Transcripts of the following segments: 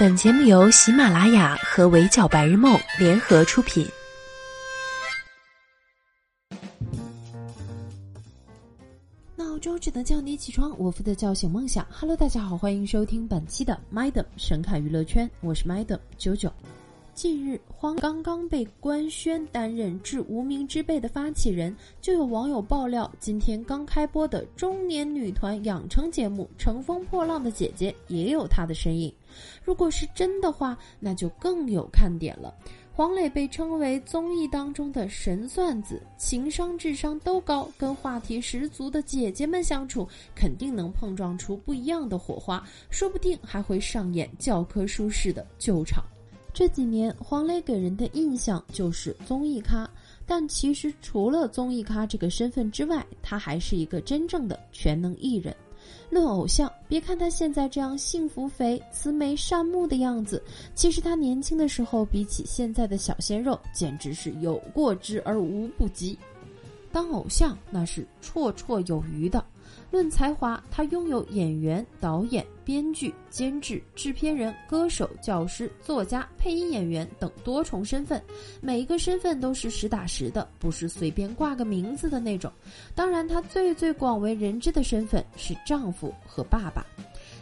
本节目由喜马拉雅和围剿白日梦联合出品。闹钟只能叫你起床，我负责叫醒梦想。Hello，大家好，欢迎收听本期的 Madam 神侃娱乐圈，我是 Madam 九九。近日，黄刚刚被官宣担任《致无名之辈》的发起人，就有网友爆料，今天刚开播的中年女团养成节目《乘风破浪的姐姐》也有她的身影。如果是真的话，那就更有看点了。黄磊被称为综艺当中的神算子，情商、智商都高，跟话题十足的姐姐们相处，肯定能碰撞出不一样的火花，说不定还会上演教科书式的救场。这几年，黄磊给人的印象就是综艺咖，但其实除了综艺咖这个身份之外，他还是一个真正的全能艺人。论偶像，别看他现在这样幸福肥、慈眉善目的样子，其实他年轻的时候比起现在的小鲜肉，简直是有过之而无不及。当偶像，那是绰绰有余的。论才华，他拥有演员、导演、编剧、监制、制片人、歌手、教师、作家、配音演员等多重身份，每一个身份都是实打实的，不是随便挂个名字的那种。当然，他最最广为人知的身份是丈夫和爸爸。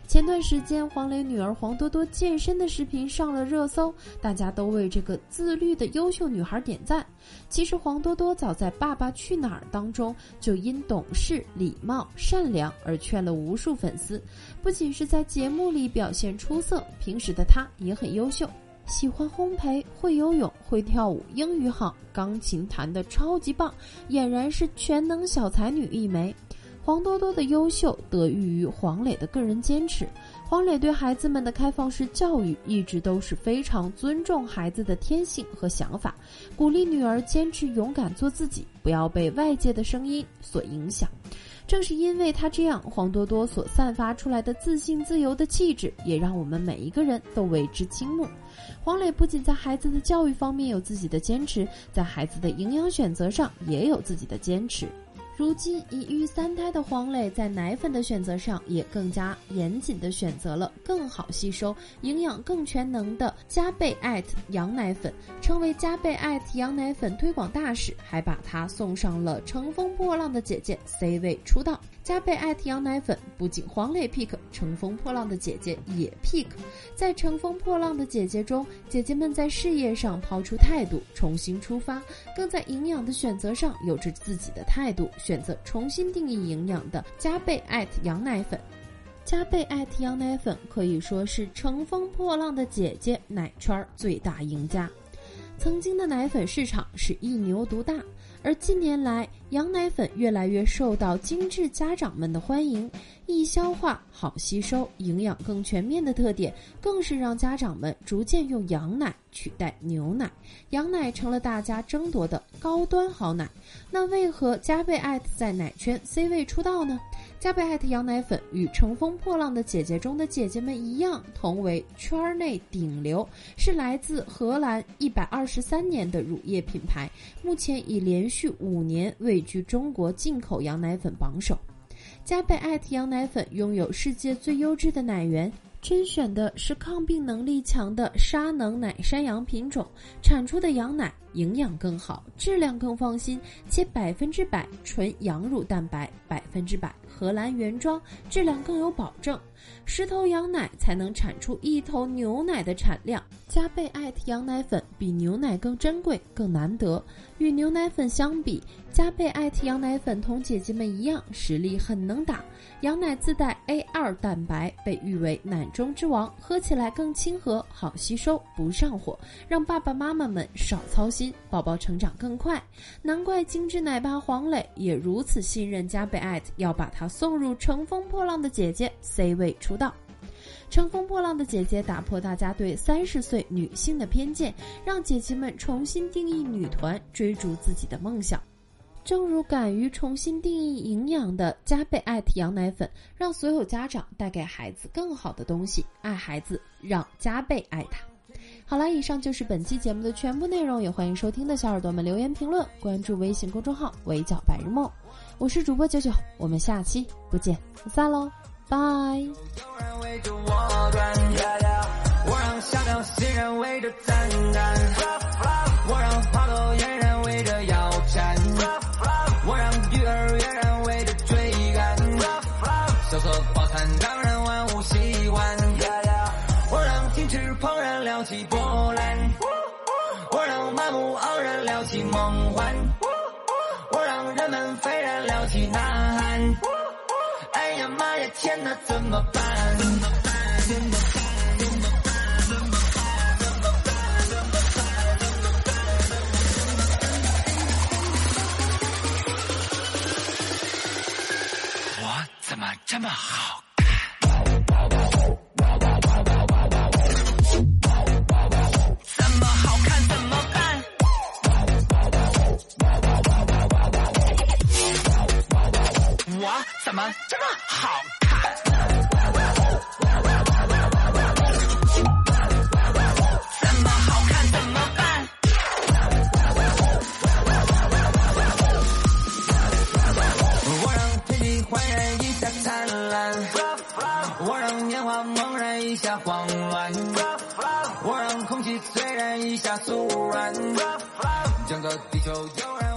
前段时间，黄磊女儿黄多多健身的视频上了热搜，大家都为这个自律的优秀女孩点赞。其实，黄多多早在《爸爸去哪儿》当中就因懂事、礼貌、善良而圈了无数粉丝。不仅是在节目里表现出色，平时的她也很优秀，喜欢烘焙，会游泳，会跳舞，英语好，钢琴弹得超级棒，俨然是全能小才女一枚。黄多多的优秀得益于黄磊的个人坚持。黄磊对孩子们的开放式教育一直都是非常尊重孩子的天性和想法，鼓励女儿坚持勇敢做自己，不要被外界的声音所影响。正是因为他这样，黄多多所散发出来的自信、自由的气质，也让我们每一个人都为之倾慕。黄磊不仅在孩子的教育方面有自己的坚持，在孩子的营养选择上也有自己的坚持。如今已育三胎的黄磊，在奶粉的选择上也更加严谨地选择了更好吸收、营养更全能的加倍艾特羊奶粉，成为加倍艾特羊奶粉推广大使，还把他送上了《乘风破浪的姐姐》C 位出道。加倍艾特羊奶粉不仅黄磊 pick，乘风破浪的姐姐也 pick。在乘风破浪的姐姐中，姐姐们在事业上抛出态度，重新出发，更在营养的选择上有着自己的态度，选择重新定义营养的加倍艾特羊奶粉。加倍艾特羊奶粉可以说是乘风破浪的姐姐奶圈最大赢家。曾经的奶粉市场是一牛独大。而近年来，羊奶粉越来越受到精致家长们的欢迎，易消化、好吸收、营养更全面的特点，更是让家长们逐渐用羊奶取代牛奶，羊奶成了大家争夺的高端好奶。那为何加倍艾特在奶圈 C 位出道呢？加倍艾特羊奶粉与乘风破浪的姐姐中的姐姐们一样，同为圈内顶流，是来自荷兰一百二十三年的乳业品牌，目前已连续五年位居中国进口羊奶粉榜首。加倍艾特羊奶粉拥有世界最优质的奶源。甄选的是抗病能力强的沙能奶山羊品种，产出的羊奶营养更好，质量更放心，且百分之百纯羊乳蛋白，百分之百荷兰原装，质量更有保证。十头羊奶才能产出一头牛奶的产量。加倍艾特羊奶粉比牛奶更珍贵、更难得。与牛奶粉相比，加倍艾特羊奶粉同姐姐们一样，实力很能打。羊奶自带 A 二蛋白，被誉为奶中之王，喝起来更亲和、好吸收、不上火，让爸爸妈妈们少操心，宝宝成长更快。难怪精致奶爸黄磊也如此信任加倍艾特，要把它她送入《乘风破浪的姐姐》C 位出道。乘风破浪的姐姐打破大家对三十岁女性的偏见，让姐姐们重新定义女团，追逐自己的梦想。正如敢于重新定义营养的加倍艾特羊奶粉，让所有家长带给孩子更好的东西，爱孩子让加倍爱他。好了，以上就是本期节目的全部内容，也欢迎收听的小耳朵们留言评论，关注微信公众号“围剿白日梦”，我是主播九九，我们下期不见不散喽。拜。我让花朵嫣然围着腰缠，我让鱼儿跃然围着追赶，萧瑟饱餐当然万物喜欢，我让金翅怦然撩起，梦幻，我让人们飞呐喊，哎呀妈呀天哪怎么办？怎么办？我怎么这么好这么好看？怎么好看怎么办？我让天地焕然一下灿烂，我让年华猛然一下慌乱，我让空气虽然一下酥软，整个地球悠然。